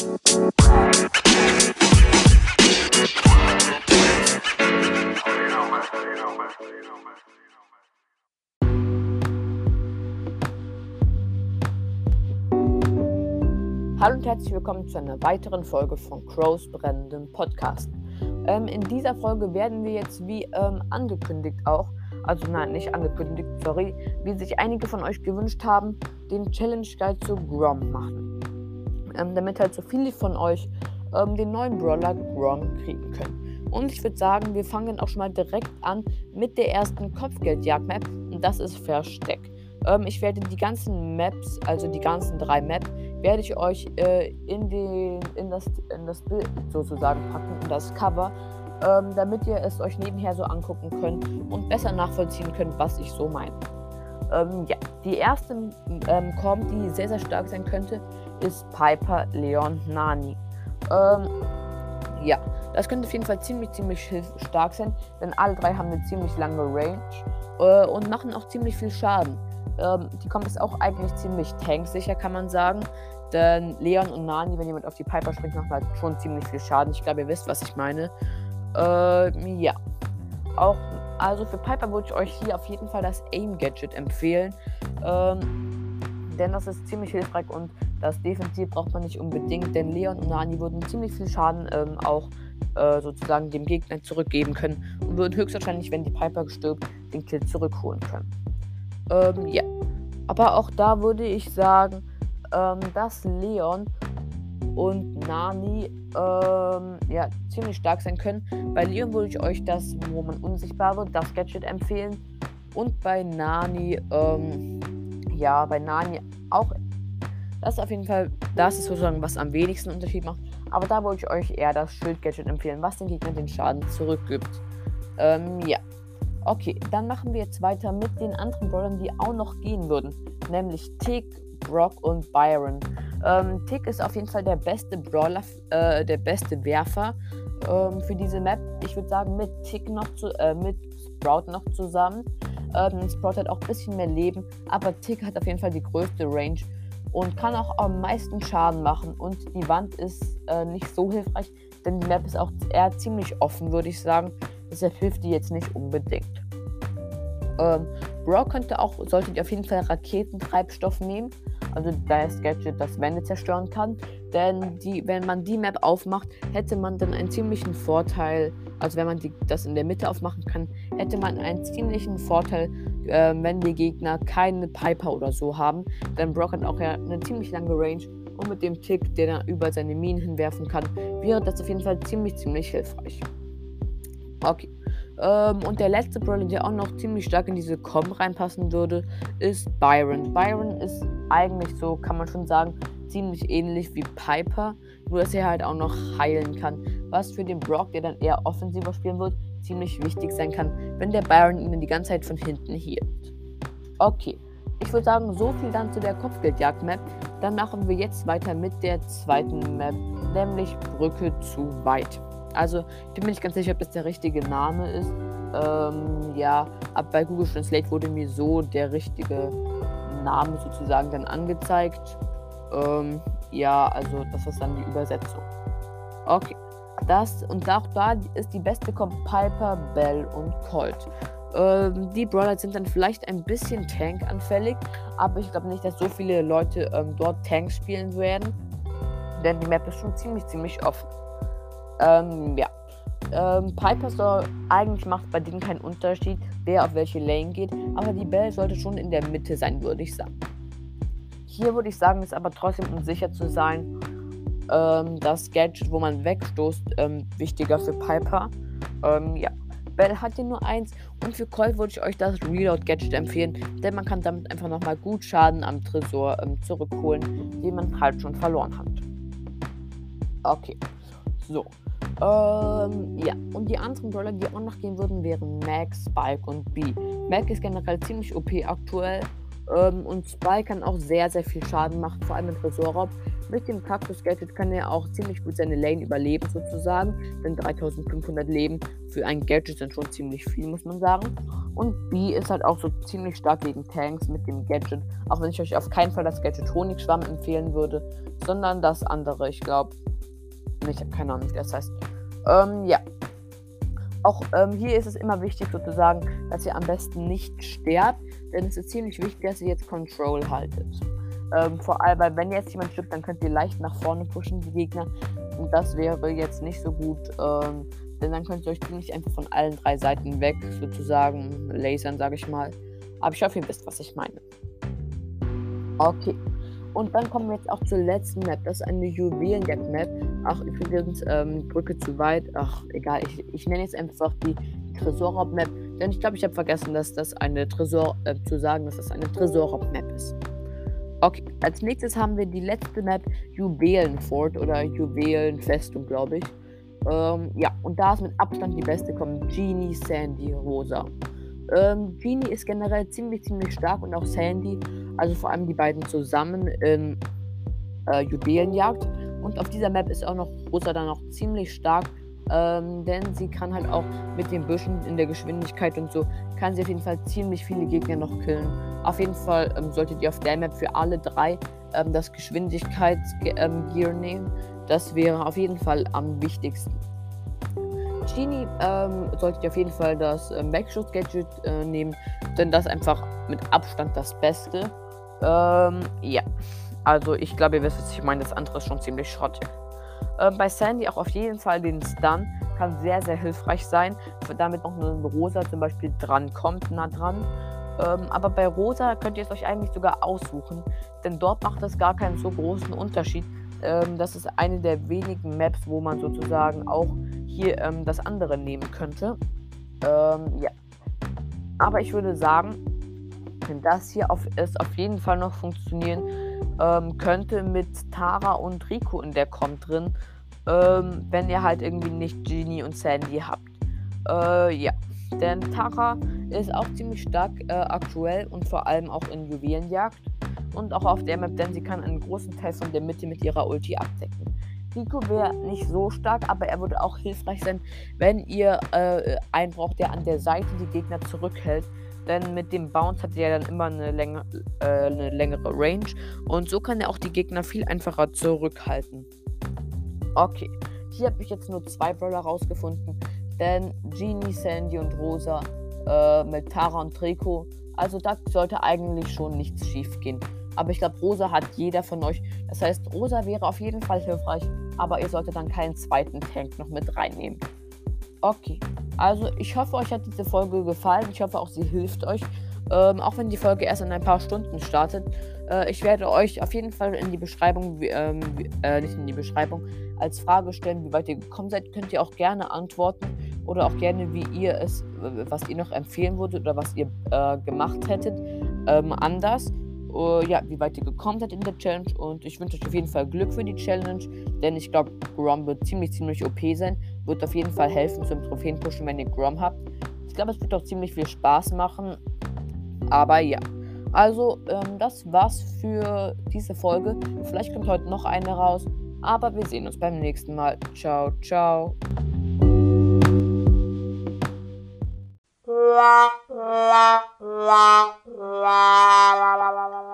Hallo und herzlich willkommen zu einer weiteren Folge von Crows brennendem Podcast. Ähm, in dieser Folge werden wir jetzt, wie ähm, angekündigt auch, also nein, nicht angekündigt, sorry, wie sich einige von euch gewünscht haben, den Challenge Guide zu Grom machen. Ähm, damit halt so viele von euch ähm, den neuen Brawler Grom kriegen können. Und ich würde sagen, wir fangen auch schon mal direkt an mit der ersten Kopfgeldjagd-Map und das ist Versteck. Ähm, ich werde die ganzen Maps, also die ganzen drei Maps, werde ich euch äh, in, den, in, das, in das Bild sozusagen packen, in das Cover, ähm, damit ihr es euch nebenher so angucken könnt und besser nachvollziehen könnt, was ich so meine. Ähm, ja, die erste ähm, kommt, die sehr, sehr stark sein könnte, ist Piper Leon Nani. Ähm, ja, das könnte auf jeden Fall ziemlich, ziemlich stark sein, denn alle drei haben eine ziemlich lange Range äh, und machen auch ziemlich viel Schaden. Ähm, die kommt ist auch eigentlich ziemlich tanksicher, kann man sagen. Denn Leon und Nani, wenn jemand auf die Piper springt, machen halt schon ziemlich viel Schaden. Ich glaube, ihr wisst, was ich meine. Ähm, ja. Auch, also für Piper würde ich euch hier auf jeden Fall das Aim-Gadget empfehlen. Ähm, denn das ist ziemlich hilfreich und das Defensiv braucht man nicht unbedingt, denn Leon und Nani würden ziemlich viel Schaden ähm, auch äh, sozusagen dem Gegner zurückgeben können und würden höchstwahrscheinlich, wenn die Piper gestirbt, den Kill zurückholen können. Ähm, ja. Aber auch da würde ich sagen, ähm, dass Leon und Nani ähm, ja, ziemlich stark sein können. Bei Leon würde ich euch das, wo man unsichtbar wird, das Gadget empfehlen. Und bei Nani, ähm, ja, bei Nani auch. Das ist auf jeden Fall, das ist sozusagen, was am wenigsten Unterschied macht. Aber da würde ich euch eher das Schild-Gadget empfehlen, was den Gegner den Schaden zurückgibt. Ähm, ja. Okay, dann machen wir jetzt weiter mit den anderen Brawlern, die auch noch gehen würden. Nämlich Tick, Brock und Byron. Ähm, Tick ist auf jeden Fall der beste Brawler, äh, der beste Werfer ähm, für diese Map. Ich würde sagen, mit Tick noch zu, äh, mit Sprout noch zusammen. Ähm, Sprout hat auch ein bisschen mehr Leben, aber Tick hat auf jeden Fall die größte Range und kann auch am meisten Schaden machen. Und die Wand ist äh, nicht so hilfreich, denn die Map ist auch eher ziemlich offen, würde ich sagen. Deshalb hilft die jetzt nicht unbedingt. Ähm, Brock könnte auch, solltet ihr auf jeden Fall Raketentreibstoff nehmen. Also das Gadget, das Wände zerstören kann. Denn die, wenn man die Map aufmacht, hätte man dann einen ziemlichen Vorteil. Also wenn man die, das in der Mitte aufmachen kann, hätte man einen ziemlichen Vorteil, äh, wenn die Gegner keine Piper oder so haben. Denn Brock hat auch ja eine ziemlich lange Range. Und mit dem Tick, der er über seine Minen hinwerfen kann, wäre das auf jeden Fall ziemlich, ziemlich hilfreich. Okay. Ähm, und der letzte Brawler, der auch noch ziemlich stark in diese Com reinpassen würde, ist Byron. Byron ist eigentlich so, kann man schon sagen, ziemlich ähnlich wie Piper, nur dass er halt auch noch heilen kann. Was für den Brock, der dann eher offensiver spielen wird, ziemlich wichtig sein kann, wenn der Byron ihn die ganze Zeit von hinten hielt. Okay, ich würde sagen, so viel dann zu der Kopfgeldjagd-Map. Dann machen wir jetzt weiter mit der zweiten Map, nämlich Brücke zu weit. Also, ich bin mir nicht ganz sicher, ob das der richtige Name ist. Ähm, ja, aber bei Google Translate wurde mir so der richtige Name sozusagen dann angezeigt. Ähm, ja, also das ist dann die Übersetzung. Okay. Das und auch da ist die beste kommt Piper, Bell und Colt. Ähm, die Brawler sind dann vielleicht ein bisschen tankanfällig, aber ich glaube nicht, dass so viele Leute ähm, dort Tanks spielen werden. Denn die Map ist schon ziemlich, ziemlich offen. Ähm, ja. Ähm, Piper soll, eigentlich macht bei denen keinen Unterschied, wer auf welche Lane geht, aber die Bell sollte schon in der Mitte sein, würde ich sagen. Hier würde ich sagen, ist aber trotzdem, um sicher zu sein, ähm, das Gadget, wo man wegstoßt, ähm, wichtiger für Piper. Ähm, ja. Bell hat hier nur eins und für Colt würde ich euch das Reload Gadget empfehlen, denn man kann damit einfach nochmal gut Schaden am Tresor ähm, zurückholen, den man halt schon verloren hat. Okay. So. Ähm, ja, und die anderen Brawler, die auch noch gehen würden, wären Max, Spike und B. Mac ist generell ziemlich OP aktuell. Ähm, und Spike kann auch sehr, sehr viel Schaden machen, vor allem im Tresorraub. Mit dem Cactus Gadget kann er auch ziemlich gut seine Lane überleben, sozusagen. Denn 3500 Leben für ein Gadget sind schon ziemlich viel, muss man sagen. Und B ist halt auch so ziemlich stark gegen Tanks mit dem Gadget. Auch wenn ich euch auf keinen Fall das Gadget Honigschwamm empfehlen würde, sondern das andere. Ich glaube, ich habe keine Ahnung, wie das heißt. Ähm, ja. Auch ähm, hier ist es immer wichtig sozusagen, dass ihr am besten nicht sterbt, denn es ist ziemlich wichtig, dass ihr jetzt Control haltet. Ähm, vor allem, weil wenn jetzt jemand stirbt, dann könnt ihr leicht nach vorne pushen, die Gegner. Und das wäre jetzt nicht so gut, ähm, denn dann könnt ihr euch ziemlich einfach von allen drei Seiten weg, sozusagen, lasern, sage ich mal. Aber ich hoffe, ihr wisst, was ich meine. Okay. Und dann kommen wir jetzt auch zur letzten Map. Das ist eine Juwelenjagd-Map. Ach, übrigens, ähm, Brücke zu weit. Ach, egal. Ich, ich nenne jetzt einfach die Tresorraub-Map. Denn ich glaube, ich habe vergessen, dass das eine Tresor, äh, zu sagen, dass das eine Tresorraub-Map ist. Okay, als nächstes haben wir die letzte Map Juwelenfort oder Juwelenfestung, glaube ich. Ähm, ja, und da ist mit Abstand die beste kommen Genie, Sandy, Rosa. Ähm, Genie ist generell ziemlich, ziemlich stark und auch Sandy, also vor allem die beiden zusammen in äh, Juwelenjagd. Und auf dieser Map ist auch noch Rosa dann noch ziemlich stark, ähm, denn sie kann halt auch mit den Büschen in der Geschwindigkeit und so, kann sie auf jeden Fall ziemlich viele Gegner noch killen. Auf jeden Fall ähm, solltet ihr auf der Map für alle drei ähm, das Geschwindigkeitsgear ähm, nehmen. Das wäre auf jeden Fall am wichtigsten. Genie ähm, solltet ihr auf jeden Fall das äh, Backschuss-Gadget äh, nehmen, denn das ist einfach mit Abstand das Beste. Ähm, ja, also ich glaube, ihr wisst, was ich meine. Das andere ist schon ziemlich schrottig. Ähm, bei Sandy auch auf jeden Fall den Stun kann sehr, sehr hilfreich sein, damit noch eine Rosa zum Beispiel dran kommt, nah dran. Ähm, aber bei Rosa könnt ihr es euch eigentlich sogar aussuchen, denn dort macht es gar keinen so großen Unterschied. Ähm, das ist eine der wenigen Maps, wo man sozusagen auch hier ähm, das andere nehmen könnte. Ähm, ja. Aber ich würde sagen, das hier auf, ist auf jeden Fall noch funktionieren ähm, könnte mit Tara und Rico in der Comp drin, ähm, wenn ihr halt irgendwie nicht Genie und Sandy habt. Äh, ja, denn Tara ist auch ziemlich stark äh, aktuell und vor allem auch in Juwelenjagd und auch auf der Map, denn sie kann einen großen Teil von der Mitte mit ihrer Ulti abdecken. Rico wäre nicht so stark, aber er würde auch hilfreich sein, wenn ihr äh, einen braucht, der an der Seite die Gegner zurückhält, denn mit dem Bounce hat er dann immer eine, Länge, äh, eine längere Range. Und so kann er auch die Gegner viel einfacher zurückhalten. Okay, hier habe ich jetzt nur zwei Brawler rausgefunden. Denn Genie, Sandy und Rosa äh, mit Tara und Trico. Also da sollte eigentlich schon nichts schief gehen. Aber ich glaube, Rosa hat jeder von euch. Das heißt, Rosa wäre auf jeden Fall hilfreich. Aber ihr solltet dann keinen zweiten Tank noch mit reinnehmen. Okay. Also ich hoffe, euch hat diese Folge gefallen. Ich hoffe auch, sie hilft euch. Ähm, auch wenn die Folge erst in ein paar Stunden startet. Äh, ich werde euch auf jeden Fall in die Beschreibung, ähm, äh, nicht in die Beschreibung, als Frage stellen, wie weit ihr gekommen seid. Könnt ihr auch gerne antworten oder auch gerne, wie ihr es, was ihr noch empfehlen würdet oder was ihr äh, gemacht hättet, ähm, anders. Uh, ja, wie weit ihr gekommen seid in der Challenge. Und ich wünsche euch auf jeden Fall Glück für die Challenge, denn ich glaube, Grom wird ziemlich, ziemlich OP sein. Wird auf jeden Fall helfen zum Trophäenpushen, wenn ihr Grom habt. Ich glaube, es wird auch ziemlich viel Spaß machen. Aber ja. Also, ähm, das war's für diese Folge. Vielleicht kommt heute noch eine raus. Aber wir sehen uns beim nächsten Mal. Ciao, ciao. la la la la la la la